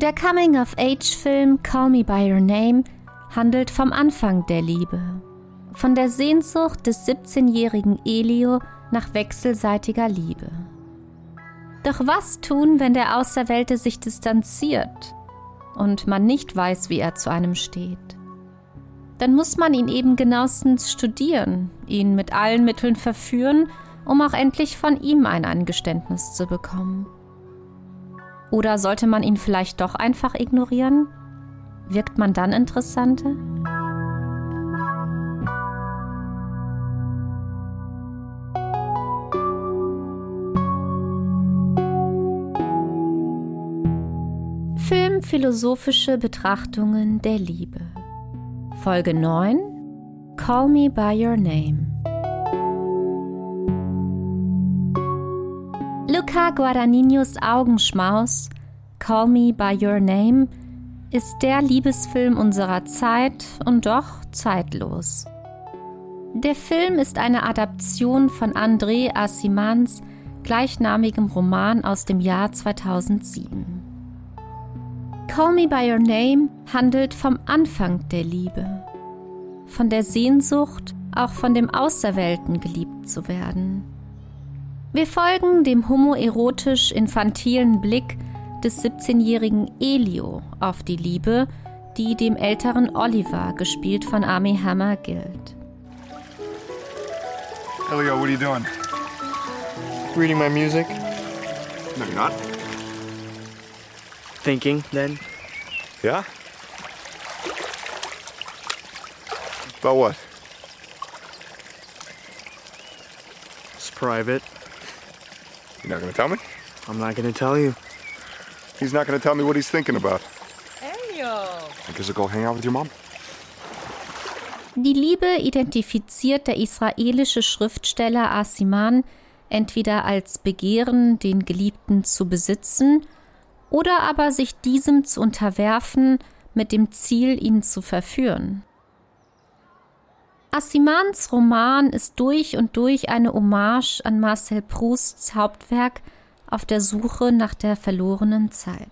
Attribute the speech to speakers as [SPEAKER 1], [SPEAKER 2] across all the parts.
[SPEAKER 1] Der Coming-of-Age-Film Call Me by Your Name handelt vom Anfang der Liebe, von der Sehnsucht des 17-jährigen Elio nach wechselseitiger Liebe. Doch was tun, wenn der Auserwählte sich distanziert und man nicht weiß, wie er zu einem steht? Dann muss man ihn eben genauestens studieren, ihn mit allen Mitteln verführen, um auch endlich von ihm ein Eingeständnis zu bekommen. Oder sollte man ihn vielleicht doch einfach ignorieren? Wirkt man dann interessanter? Filmphilosophische Betrachtungen der Liebe. Folge 9 Call Me by Your Name. Luca Guadagninios Augenschmaus Call Me by Your Name ist der Liebesfilm unserer Zeit und doch zeitlos. Der Film ist eine Adaption von André Assimans gleichnamigem Roman aus dem Jahr 2007. Call Me by Your Name handelt vom Anfang der Liebe, von der Sehnsucht, auch von dem Auserwählten geliebt zu werden. Wir folgen dem homoerotisch infantilen Blick des 17-jährigen Elio auf die Liebe, die dem älteren Oliver, gespielt von Army Hammer, gilt.
[SPEAKER 2] Elio, what are you doing?
[SPEAKER 3] Reading my music.
[SPEAKER 2] No, you're not.
[SPEAKER 3] Thinking, then.
[SPEAKER 2] Yeah? About what?
[SPEAKER 3] It's private.
[SPEAKER 2] You're not gonna tell me?
[SPEAKER 3] I'm not gonna tell you.
[SPEAKER 2] He's not gonna tell me what he's thinking about. I guess I'll go hang out with your mom.
[SPEAKER 1] Die Liebe identifiziert der israelische Schriftsteller Asiman entweder als Begehren, den Geliebten zu besitzen, oder aber sich diesem zu unterwerfen mit dem Ziel, ihn zu verführen. Assimans Roman ist durch und durch eine Hommage an Marcel Prousts Hauptwerk auf der Suche nach der verlorenen Zeit.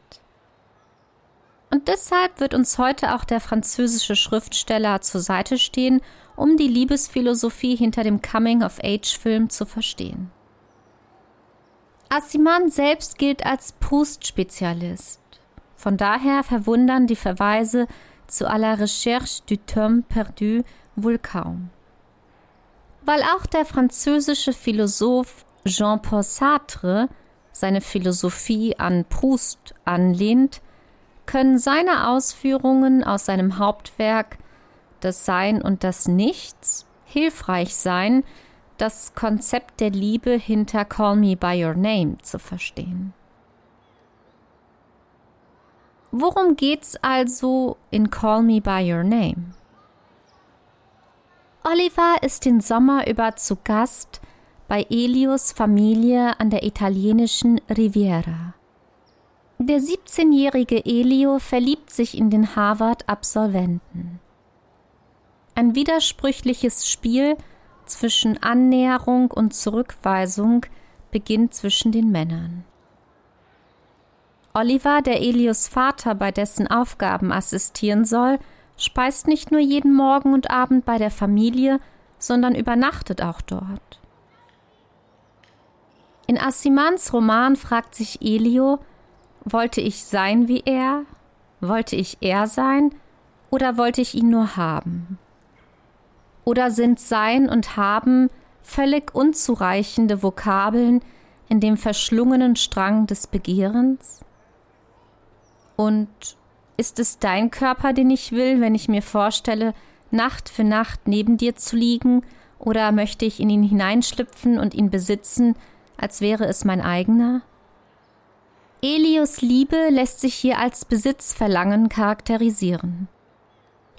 [SPEAKER 1] Und deshalb wird uns heute auch der französische Schriftsteller zur Seite stehen, um die Liebesphilosophie hinter dem Coming-of-Age-Film zu verstehen. Assiman selbst gilt als Proust-Spezialist. Von daher verwundern die Verweise zu à la recherche du temps perdu wohl kaum. Weil auch der französische Philosoph Jean-Paul Sartre seine Philosophie an Proust anlehnt, können seine Ausführungen aus seinem Hauptwerk Das Sein und das Nichts hilfreich sein, das Konzept der Liebe hinter Call Me by Your Name zu verstehen. Worum geht's also in Call Me by Your Name? Oliver ist den Sommer über zu Gast bei Elios Familie an der italienischen Riviera. Der 17-jährige Elio verliebt sich in den Harvard-Absolventen. Ein widersprüchliches Spiel zwischen Annäherung und Zurückweisung beginnt zwischen den Männern. Oliver, der Elios Vater bei dessen Aufgaben assistieren soll, speist nicht nur jeden Morgen und Abend bei der Familie, sondern übernachtet auch dort. In Assimans Roman fragt sich Elio, wollte ich sein wie er? Wollte ich er sein? Oder wollte ich ihn nur haben? Oder sind Sein und Haben völlig unzureichende Vokabeln in dem verschlungenen Strang des Begehrens? Und ist es dein Körper, den ich will, wenn ich mir vorstelle, Nacht für Nacht neben dir zu liegen, oder möchte ich in ihn hineinschlüpfen und ihn besitzen, als wäre es mein eigener? Elios Liebe lässt sich hier als Besitzverlangen charakterisieren.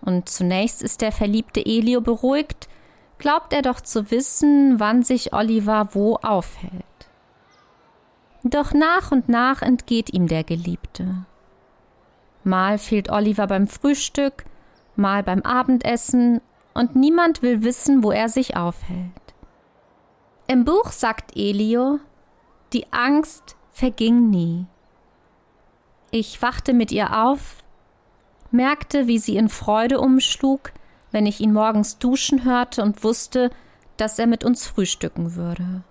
[SPEAKER 1] Und zunächst ist der verliebte Elio beruhigt, glaubt er doch zu wissen, wann sich Oliver wo aufhält. Doch nach und nach entgeht ihm der Geliebte. Mal fehlt Oliver beim Frühstück, mal beim Abendessen, und niemand will wissen, wo er sich aufhält. Im Buch sagt Elio, die Angst verging nie. Ich wachte mit ihr auf, merkte, wie sie in Freude umschlug, wenn ich ihn morgens duschen hörte und wusste, dass er mit uns frühstücken würde.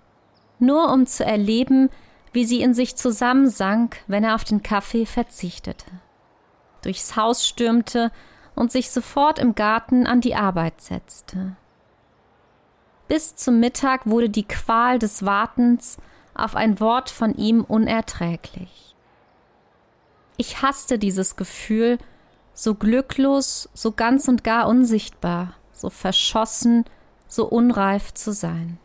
[SPEAKER 1] Nur um zu erleben, wie sie in sich zusammensank, wenn er auf den Kaffee verzichtete. Durchs Haus stürmte und sich sofort im Garten an die Arbeit setzte. Bis zum Mittag wurde die Qual des Wartens auf ein Wort von ihm unerträglich. Ich hasste dieses Gefühl, so glücklos, so ganz und gar unsichtbar, so verschossen, so unreif zu sein.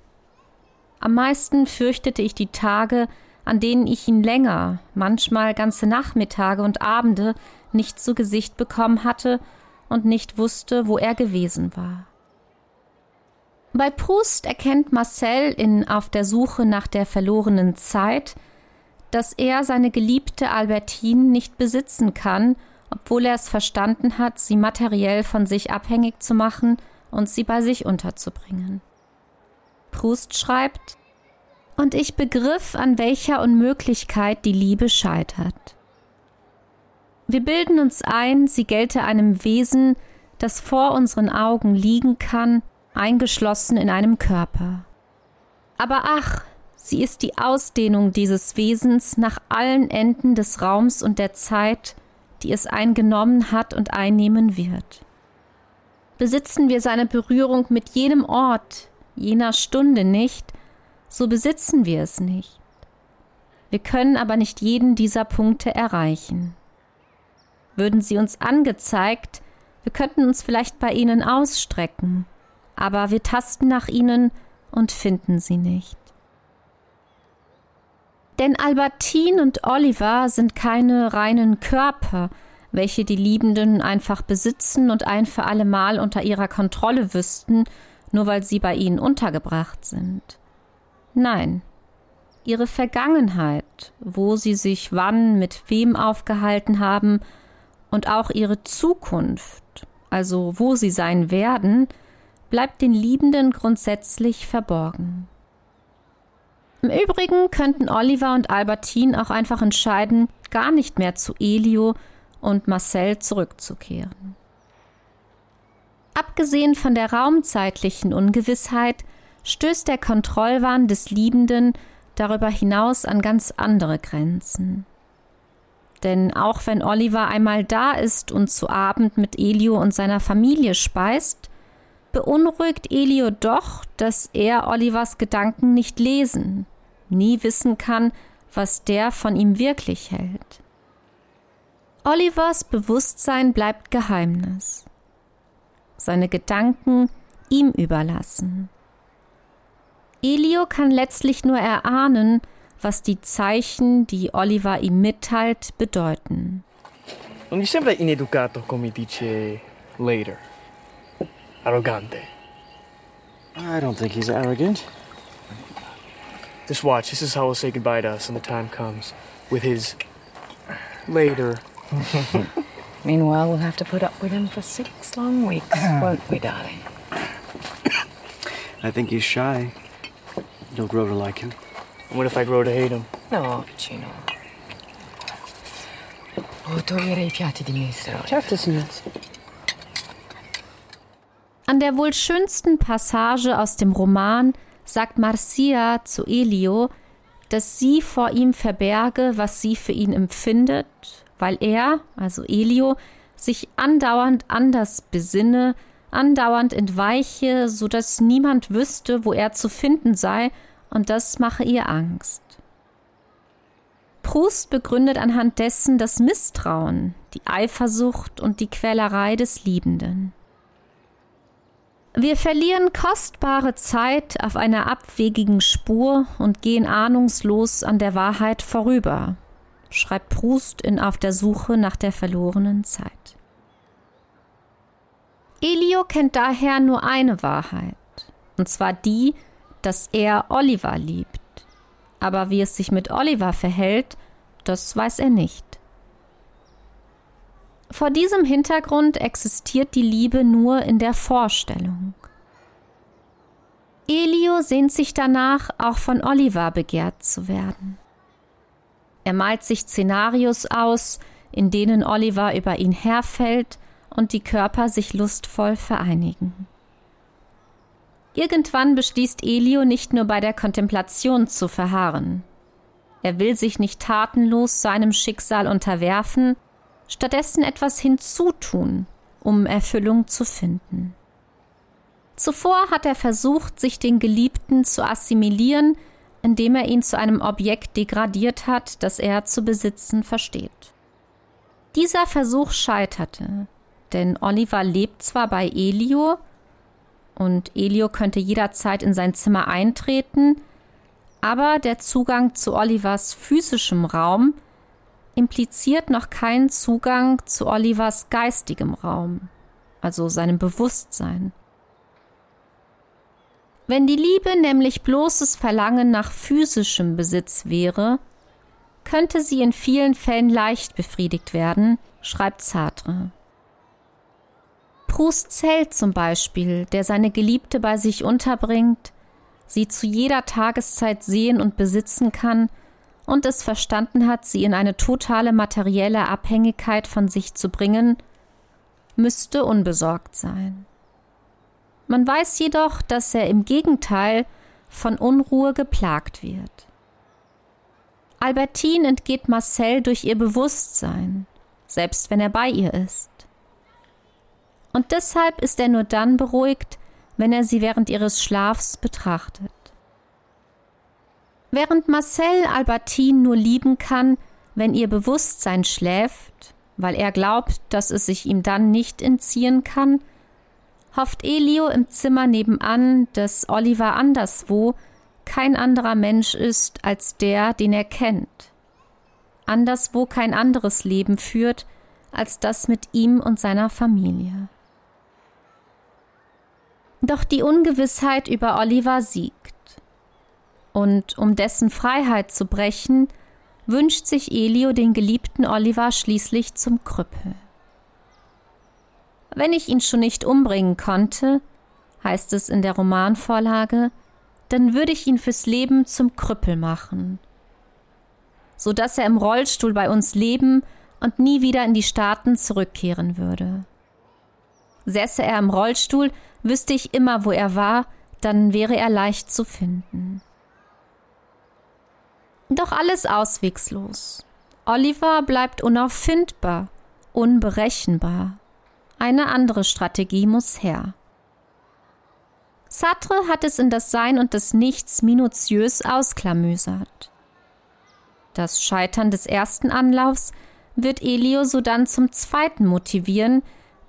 [SPEAKER 1] Am meisten fürchtete ich die Tage, an denen ich ihn länger, manchmal ganze Nachmittage und Abende nicht zu Gesicht bekommen hatte und nicht wusste, wo er gewesen war. Bei Proust erkennt Marcel in Auf der Suche nach der verlorenen Zeit, dass er seine geliebte Albertine nicht besitzen kann, obwohl er es verstanden hat, sie materiell von sich abhängig zu machen und sie bei sich unterzubringen. Proust schreibt, und ich begriff, an welcher Unmöglichkeit die Liebe scheitert. Wir bilden uns ein, sie gelte einem Wesen, das vor unseren Augen liegen kann, eingeschlossen in einem Körper. Aber ach, sie ist die Ausdehnung dieses Wesens nach allen Enden des Raums und der Zeit, die es eingenommen hat und einnehmen wird. Besitzen wir seine Berührung mit jenem Ort, jener Stunde nicht, so besitzen wir es nicht. Wir können aber nicht jeden dieser Punkte erreichen. Würden sie uns angezeigt, wir könnten uns vielleicht bei ihnen ausstrecken, aber wir tasten nach ihnen und finden sie nicht. Denn Albertine und Oliver sind keine reinen Körper, welche die Liebenden einfach besitzen und ein für allemal unter ihrer Kontrolle wüssten, nur weil sie bei ihnen untergebracht sind. Nein, ihre Vergangenheit, wo sie sich wann mit wem aufgehalten haben, und auch ihre Zukunft, also wo sie sein werden, bleibt den Liebenden grundsätzlich verborgen. Im Übrigen könnten Oliver und Albertine auch einfach entscheiden, gar nicht mehr zu Elio und Marcel zurückzukehren. Abgesehen von der raumzeitlichen Ungewissheit stößt der Kontrollwahn des Liebenden darüber hinaus an ganz andere Grenzen. Denn auch wenn Oliver einmal da ist und zu Abend mit Elio und seiner Familie speist, beunruhigt Elio doch, dass er Olivers Gedanken nicht lesen, nie wissen kann, was der von ihm wirklich hält. Olivers Bewusstsein bleibt Geheimnis. Seine Gedanken ihm überlassen. Elio kann letztlich nur erahnen, was die Zeichen, die Oliver ihm mitteilt, bedeuten.
[SPEAKER 3] Non gli sembra ineducato come dice later? arrogante.
[SPEAKER 4] I don't think he's arrogant.
[SPEAKER 3] Just watch. This is how he'll say goodbye to us when the time comes. With his later.
[SPEAKER 5] Meanwhile, we'll have to put up with him for six long weeks, won't we, darling?
[SPEAKER 4] I think he's shy. You'll grow to like him.
[SPEAKER 3] And what if I grow to hate him?
[SPEAKER 5] No, vicino. Oh, toglierei i piatti di minestrone.
[SPEAKER 6] Certo.
[SPEAKER 1] An der wohl schönsten Passage aus dem Roman sagt Marcia zu Elio, dass sie vor ihm verberge, was sie für ihn empfindet, weil er, also Elio, sich andauernd anders besinne, andauernd entweiche, so dass niemand wüsste, wo er zu finden sei, und das mache ihr Angst. Proust begründet anhand dessen das Misstrauen, die Eifersucht und die Quälerei des Liebenden. Wir verlieren kostbare Zeit auf einer abwegigen Spur und gehen ahnungslos an der Wahrheit vorüber, schreibt Proust in Auf der Suche nach der verlorenen Zeit. Elio kennt daher nur eine Wahrheit, und zwar die, dass er Oliver liebt. Aber wie es sich mit Oliver verhält, das weiß er nicht. Vor diesem Hintergrund existiert die Liebe nur in der Vorstellung. Elio sehnt sich danach, auch von Oliver begehrt zu werden. Er malt sich Szenarios aus, in denen Oliver über ihn herfällt und die Körper sich lustvoll vereinigen. Irgendwann beschließt Elio nicht nur bei der Kontemplation zu verharren. Er will sich nicht tatenlos seinem Schicksal unterwerfen, stattdessen etwas hinzutun, um Erfüllung zu finden. Zuvor hat er versucht, sich den Geliebten zu assimilieren, indem er ihn zu einem Objekt degradiert hat, das er zu besitzen versteht. Dieser Versuch scheiterte, denn Oliver lebt zwar bei Elio, und Elio könnte jederzeit in sein Zimmer eintreten, aber der Zugang zu Olivers physischem Raum impliziert noch keinen Zugang zu Olivers geistigem Raum, also seinem Bewusstsein. Wenn die Liebe nämlich bloßes Verlangen nach physischem Besitz wäre, könnte sie in vielen Fällen leicht befriedigt werden, schreibt Sartre. Proust zählt zum Beispiel, der seine Geliebte bei sich unterbringt, sie zu jeder Tageszeit sehen und besitzen kann und es verstanden hat, sie in eine totale materielle Abhängigkeit von sich zu bringen, müsste unbesorgt sein. Man weiß jedoch, dass er im Gegenteil von Unruhe geplagt wird. Albertine entgeht Marcel durch ihr Bewusstsein, selbst wenn er bei ihr ist. Und deshalb ist er nur dann beruhigt, wenn er sie während ihres Schlafs betrachtet. Während Marcel Albertine nur lieben kann, wenn ihr Bewusstsein schläft, weil er glaubt, dass es sich ihm dann nicht entziehen kann, hofft Elio im Zimmer nebenan, dass Oliver anderswo kein anderer Mensch ist als der, den er kennt. Anderswo kein anderes Leben führt als das mit ihm und seiner Familie. Doch die Ungewissheit über Oliver siegt. Und um dessen Freiheit zu brechen, wünscht sich Elio den geliebten Oliver schließlich zum Krüppel. Wenn ich ihn schon nicht umbringen konnte, heißt es in der Romanvorlage, dann würde ich ihn fürs Leben zum Krüppel machen, so dass er im Rollstuhl bei uns leben und nie wieder in die Staaten zurückkehren würde. Säße er im Rollstuhl, wüsste ich immer, wo er war, dann wäre er leicht zu finden. Doch alles auswegslos. Oliver bleibt unauffindbar, unberechenbar. Eine andere Strategie muss her. Sartre hat es in das Sein und das Nichts minutiös ausklamüsert. Das Scheitern des ersten Anlaufs wird Elio sodann zum zweiten motivieren,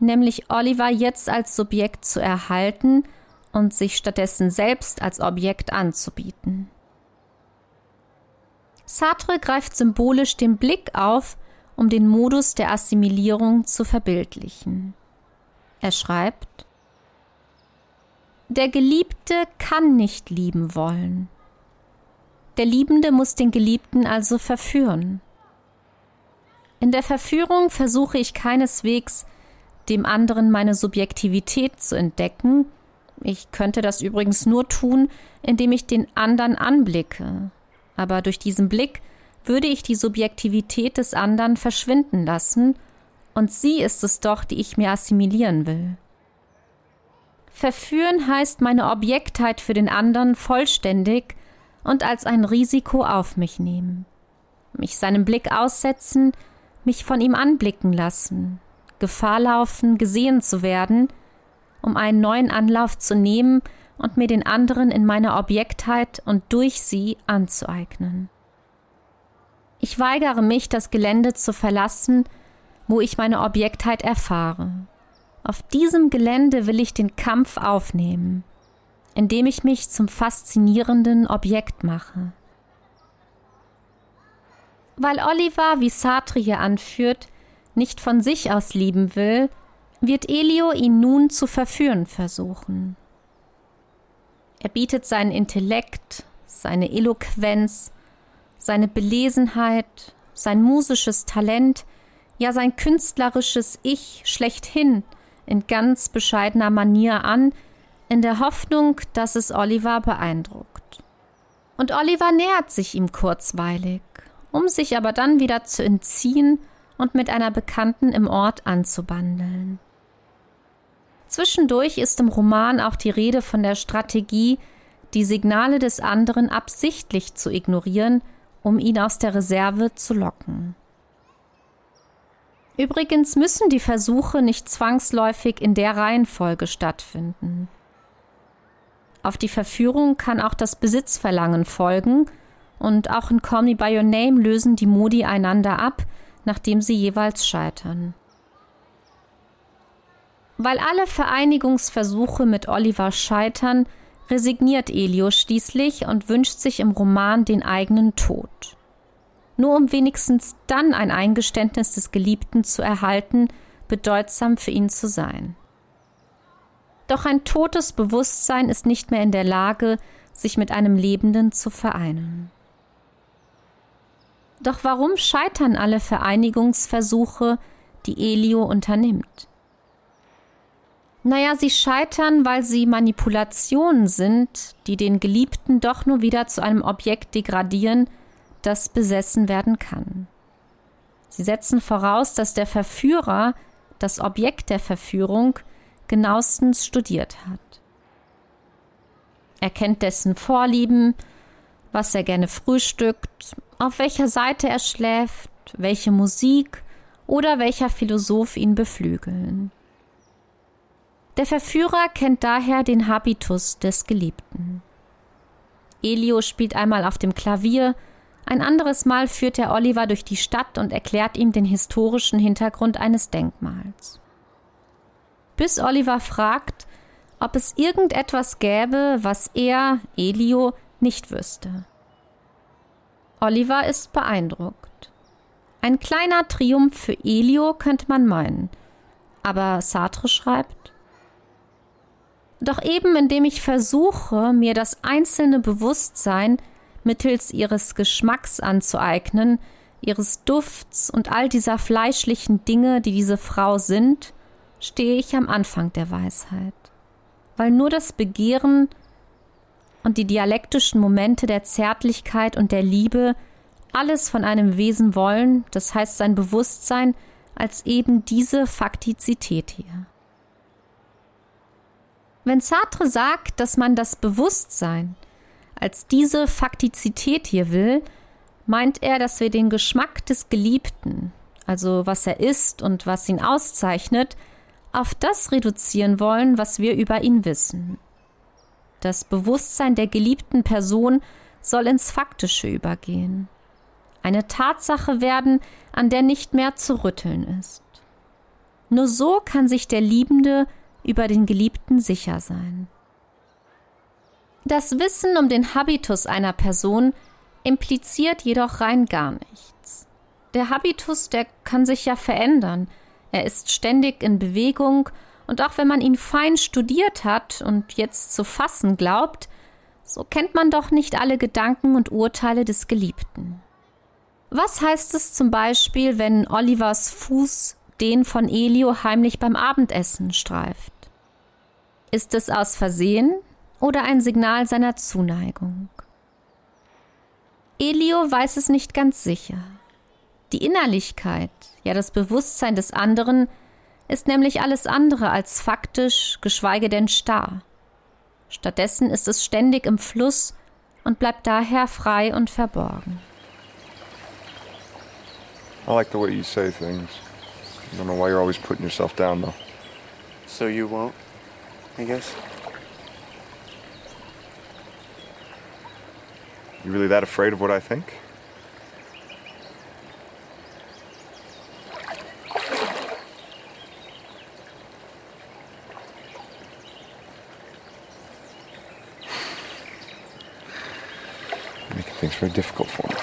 [SPEAKER 1] nämlich Oliver jetzt als Subjekt zu erhalten und sich stattdessen selbst als Objekt anzubieten. Sartre greift symbolisch den Blick auf, um den Modus der Assimilierung zu verbildlichen. Er schreibt, der Geliebte kann nicht lieben wollen. Der Liebende muss den Geliebten also verführen. In der Verführung versuche ich keineswegs, dem anderen meine Subjektivität zu entdecken. Ich könnte das übrigens nur tun, indem ich den anderen anblicke. Aber durch diesen Blick würde ich die Subjektivität des anderen verschwinden lassen und sie ist es doch, die ich mir assimilieren will. Verführen heißt meine Objektheit für den anderen vollständig und als ein Risiko auf mich nehmen. Mich seinem Blick aussetzen, mich von ihm anblicken lassen, Gefahr laufen, gesehen zu werden, um einen neuen Anlauf zu nehmen und mir den anderen in meiner Objektheit und durch sie anzueignen. Ich weigere mich, das Gelände zu verlassen, wo ich meine Objektheit erfahre. Auf diesem Gelände will ich den Kampf aufnehmen, indem ich mich zum faszinierenden Objekt mache. Weil Oliver, wie Sartre hier anführt, nicht von sich aus lieben will, wird Elio ihn nun zu verführen versuchen. Er bietet seinen Intellekt, seine Eloquenz, seine Belesenheit, sein musisches Talent, ja sein künstlerisches Ich schlechthin in ganz bescheidener Manier an, in der Hoffnung, dass es Oliver beeindruckt. Und Oliver nähert sich ihm kurzweilig, um sich aber dann wieder zu entziehen und mit einer Bekannten im Ort anzubandeln. Zwischendurch ist im Roman auch die Rede von der Strategie, die Signale des anderen absichtlich zu ignorieren, um ihn aus der Reserve zu locken. Übrigens müssen die Versuche nicht zwangsläufig in der Reihenfolge stattfinden. Auf die Verführung kann auch das Besitzverlangen folgen, und auch in Call Me By Your Name lösen die Modi einander ab, nachdem sie jeweils scheitern. Weil alle Vereinigungsversuche mit Oliver scheitern, resigniert Elio schließlich und wünscht sich im Roman den eigenen Tod. Nur um wenigstens dann ein Eingeständnis des Geliebten zu erhalten, bedeutsam für ihn zu sein. Doch ein totes Bewusstsein ist nicht mehr in der Lage, sich mit einem Lebenden zu vereinen. Doch warum scheitern alle Vereinigungsversuche, die Elio unternimmt? Naja, sie scheitern, weil sie Manipulationen sind, die den Geliebten doch nur wieder zu einem Objekt degradieren, das besessen werden kann. Sie setzen voraus, dass der Verführer das Objekt der Verführung genauestens studiert hat. Er kennt dessen Vorlieben, was er gerne frühstückt, auf welcher Seite er schläft, welche Musik oder welcher Philosoph ihn beflügeln. Der Verführer kennt daher den Habitus des Geliebten. Elio spielt einmal auf dem Klavier, ein anderes Mal führt er Oliver durch die Stadt und erklärt ihm den historischen Hintergrund eines Denkmals. Bis Oliver fragt, ob es irgendetwas gäbe, was er, Elio, nicht wüsste. Oliver ist beeindruckt. Ein kleiner Triumph für Elio könnte man meinen. Aber Sartre schreibt, doch eben indem ich versuche, mir das einzelne Bewusstsein mittels ihres Geschmacks anzueignen, ihres Dufts und all dieser fleischlichen Dinge, die diese Frau sind, stehe ich am Anfang der Weisheit. Weil nur das Begehren und die dialektischen Momente der Zärtlichkeit und der Liebe alles von einem Wesen wollen, das heißt sein Bewusstsein, als eben diese Faktizität hier. Wenn Sartre sagt, dass man das Bewusstsein als diese Faktizität hier will, meint er, dass wir den Geschmack des Geliebten, also was er ist und was ihn auszeichnet, auf das reduzieren wollen, was wir über ihn wissen. Das Bewusstsein der geliebten Person soll ins Faktische übergehen. Eine Tatsache werden, an der nicht mehr zu rütteln ist. Nur so kann sich der Liebende über den Geliebten sicher sein. Das Wissen um den Habitus einer Person impliziert jedoch rein gar nichts. Der Habitus, der kann sich ja verändern. Er ist ständig in Bewegung und auch wenn man ihn fein studiert hat und jetzt zu fassen glaubt, so kennt man doch nicht alle Gedanken und Urteile des Geliebten. Was heißt es zum Beispiel, wenn Olivers Fuß den von Elio heimlich beim Abendessen streift? Ist es aus Versehen oder ein Signal seiner Zuneigung? Elio weiß es nicht ganz sicher. Die Innerlichkeit, ja das Bewusstsein des anderen, ist nämlich alles andere als faktisch, geschweige denn starr. Stattdessen ist es ständig im Fluss und bleibt daher frei und verborgen.
[SPEAKER 2] I like the way you say things. I don't know why you're always putting yourself down, though.
[SPEAKER 3] So you won't, I guess?
[SPEAKER 2] You really that afraid of what I think? Things very difficult for me.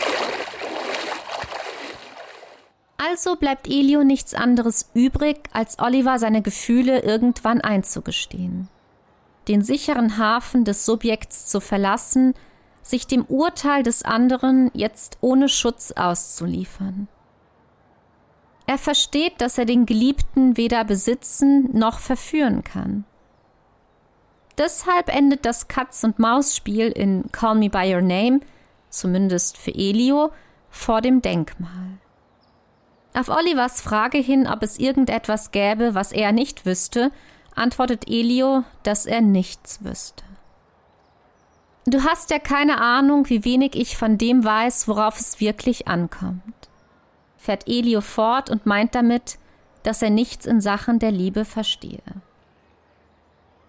[SPEAKER 1] Also bleibt Elio nichts anderes übrig, als Oliver seine Gefühle irgendwann einzugestehen. Den sicheren Hafen des Subjekts zu verlassen, sich dem Urteil des anderen jetzt ohne Schutz auszuliefern. Er versteht, dass er den Geliebten weder besitzen noch verführen kann. Deshalb endet das Katz-und-Maus-Spiel in Call Me By Your Name, zumindest für Elio, vor dem Denkmal. Auf Olivers Frage hin, ob es irgendetwas gäbe, was er nicht wüsste, antwortet Elio, dass er nichts wüsste. Du hast ja keine Ahnung, wie wenig ich von dem weiß, worauf es wirklich ankommt. Fährt Elio fort und meint damit, dass er nichts in Sachen der Liebe verstehe.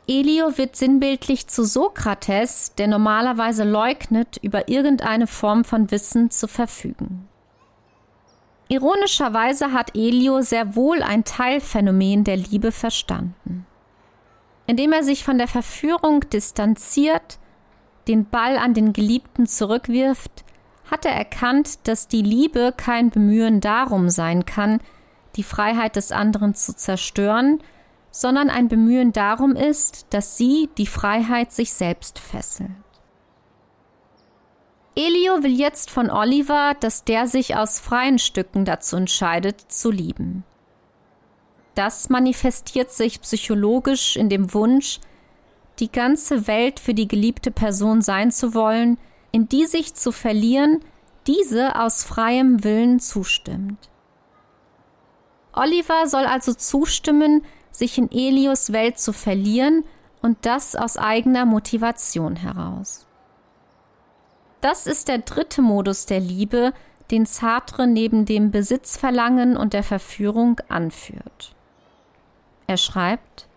[SPEAKER 1] Elio wird sinnbildlich zu Sokrates, der normalerweise leugnet, über irgendeine Form von Wissen zu verfügen. Ironischerweise hat Elio sehr wohl ein Teilphänomen der Liebe verstanden. Indem er sich von der Verführung distanziert, den Ball an den Geliebten zurückwirft, hat er erkannt, dass die Liebe kein Bemühen darum sein kann, die Freiheit des anderen zu zerstören, sondern ein Bemühen darum ist, dass sie die Freiheit sich selbst fesselt. Elio will jetzt von Oliver, dass der sich aus freien Stücken dazu entscheidet, zu lieben. Das manifestiert sich psychologisch in dem Wunsch, die ganze Welt für die geliebte Person sein zu wollen, in die sich zu verlieren, diese aus freiem Willen zustimmt. Oliver soll also zustimmen, sich in Elios Welt zu verlieren und das aus eigener Motivation heraus. Das ist der dritte Modus der Liebe, den Sartre neben dem Besitzverlangen und der Verführung anführt. Er schreibt,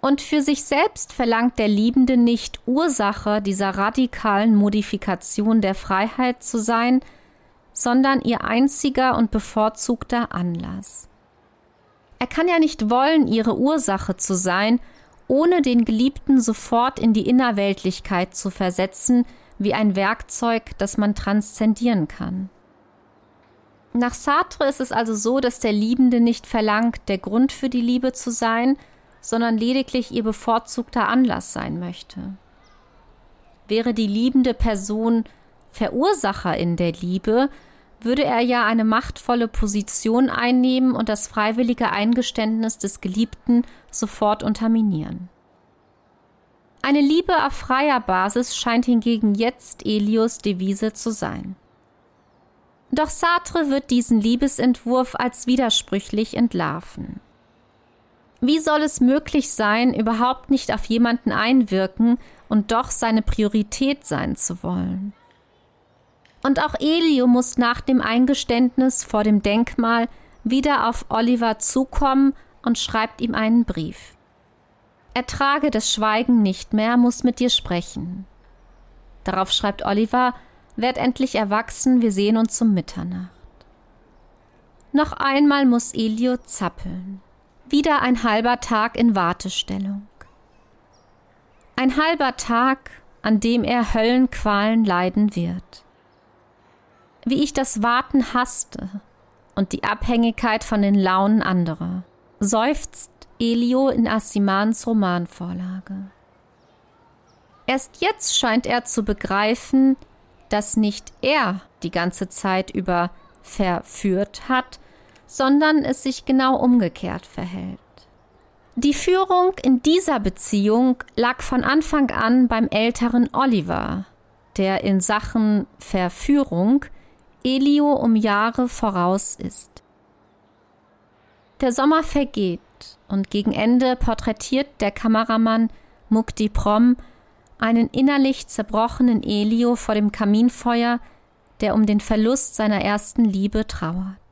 [SPEAKER 1] und für sich selbst verlangt der Liebende nicht Ursache dieser radikalen Modifikation der Freiheit zu sein, sondern ihr einziger und bevorzugter Anlass. Er kann ja nicht wollen, ihre Ursache zu sein, ohne den Geliebten sofort in die Innerweltlichkeit zu versetzen, wie ein Werkzeug, das man transzendieren kann. Nach Sartre ist es also so, dass der Liebende nicht verlangt, der Grund für die Liebe zu sein, sondern lediglich ihr bevorzugter Anlass sein möchte. Wäre die liebende Person Verursacher in der Liebe, würde er ja eine machtvolle Position einnehmen und das freiwillige Eingeständnis des Geliebten sofort unterminieren. Eine Liebe auf freier Basis scheint hingegen jetzt Elios Devise zu sein. Doch Sartre wird diesen Liebesentwurf als widersprüchlich entlarven. Wie soll es möglich sein, überhaupt nicht auf jemanden einwirken und doch seine Priorität sein zu wollen? Und auch Elio muss nach dem Eingeständnis vor dem Denkmal wieder auf Oliver zukommen und schreibt ihm einen Brief. Ertrage das Schweigen nicht mehr, muss mit dir sprechen. Darauf schreibt Oliver, werd endlich erwachsen, wir sehen uns um Mitternacht. Noch einmal muss Elio zappeln. Wieder ein halber Tag in Wartestellung. Ein halber Tag, an dem er Höllenqualen leiden wird. Wie ich das Warten hasste und die Abhängigkeit von den Launen anderer, seufzt Elio in Assimans Romanvorlage. Erst jetzt scheint er zu begreifen, dass nicht er die ganze Zeit über verführt hat, sondern es sich genau umgekehrt verhält. Die Führung in dieser Beziehung lag von Anfang an beim älteren Oliver, der in Sachen Verführung Elio um Jahre voraus ist. Der Sommer vergeht und gegen Ende porträtiert der Kameramann Mukti Prom einen innerlich zerbrochenen Elio vor dem Kaminfeuer, der um den Verlust seiner ersten Liebe trauert.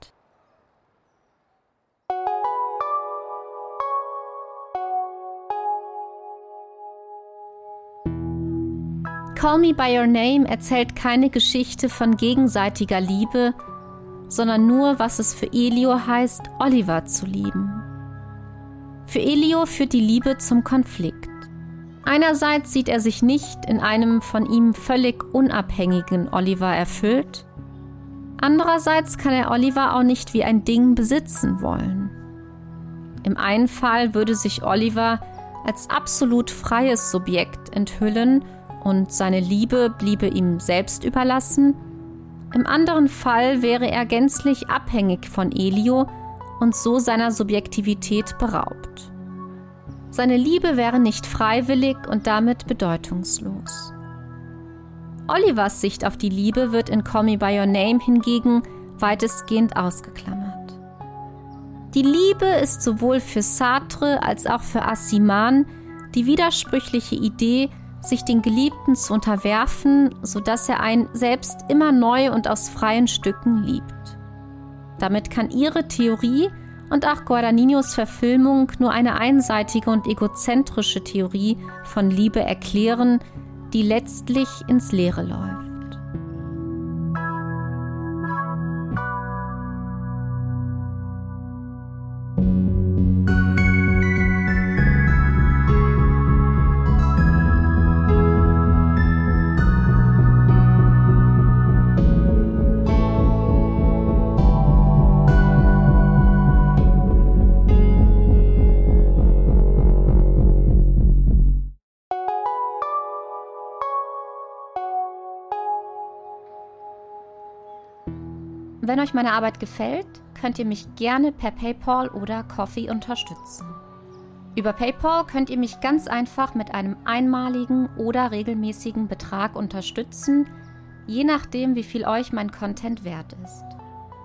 [SPEAKER 1] Call Me by Your Name erzählt keine Geschichte von gegenseitiger Liebe, sondern nur, was es für Elio heißt, Oliver zu lieben. Für Elio führt die Liebe zum Konflikt. Einerseits sieht er sich nicht in einem von ihm völlig unabhängigen Oliver erfüllt, andererseits kann er Oliver auch nicht wie ein Ding besitzen wollen. Im einen Fall würde sich Oliver als absolut freies Subjekt enthüllen und seine Liebe bliebe ihm selbst überlassen, im anderen Fall wäre er gänzlich abhängig von Elio und so seiner Subjektivität beraubt. Seine Liebe wäre nicht freiwillig und damit bedeutungslos. Olivers Sicht auf die Liebe wird in Call Me By Your Name hingegen weitestgehend ausgeklammert. Die Liebe ist sowohl für Sartre als auch für Assiman die widersprüchliche Idee, sich den Geliebten zu unterwerfen, sodass er einen selbst immer neu und aus freien Stücken liebt. Damit kann ihre Theorie und auch Guadagninos Verfilmung nur eine einseitige und egozentrische Theorie von Liebe erklären, die letztlich ins Leere läuft. Wenn euch meine Arbeit gefällt, könnt ihr mich gerne per PayPal oder Coffee unterstützen. Über PayPal könnt ihr mich ganz einfach mit einem einmaligen oder regelmäßigen Betrag unterstützen, je nachdem, wie viel euch mein Content wert ist.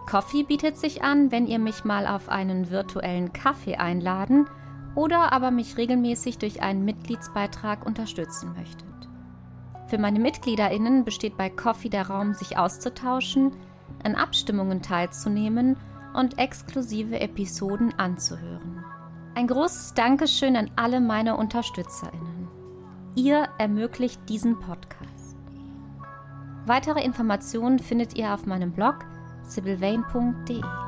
[SPEAKER 1] Coffee bietet sich an, wenn ihr mich mal auf einen virtuellen Kaffee einladen oder aber mich regelmäßig durch einen Mitgliedsbeitrag unterstützen möchtet. Für meine MitgliederInnen besteht bei Coffee der Raum, sich auszutauschen, an Abstimmungen teilzunehmen und exklusive Episoden anzuhören. Ein großes Dankeschön an alle meine UnterstützerInnen. Ihr ermöglicht diesen Podcast. Weitere Informationen findet ihr auf meinem Blog sibylvain.de.